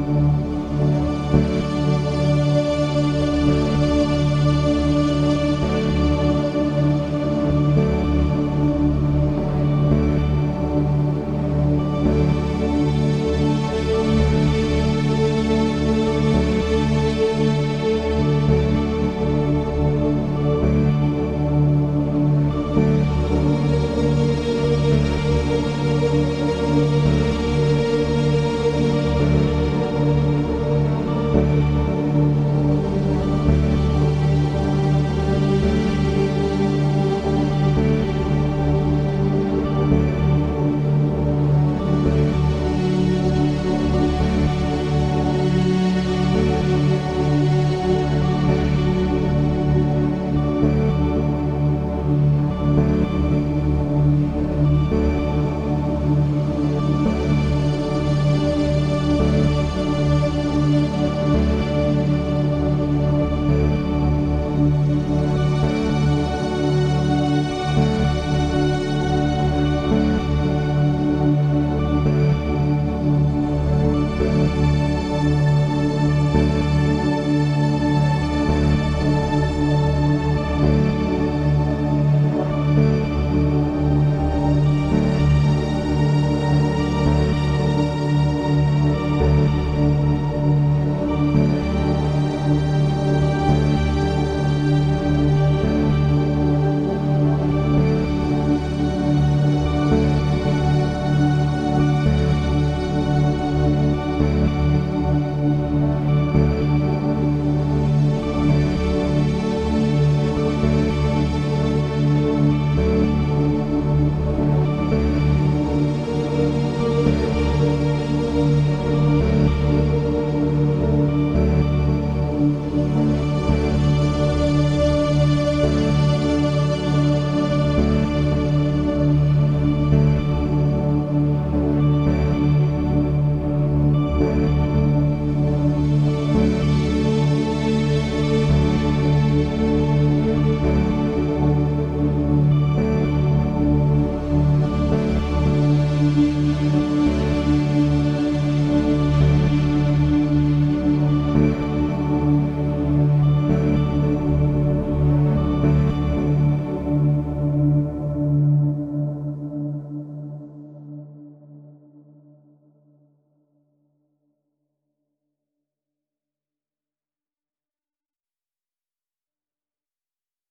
Música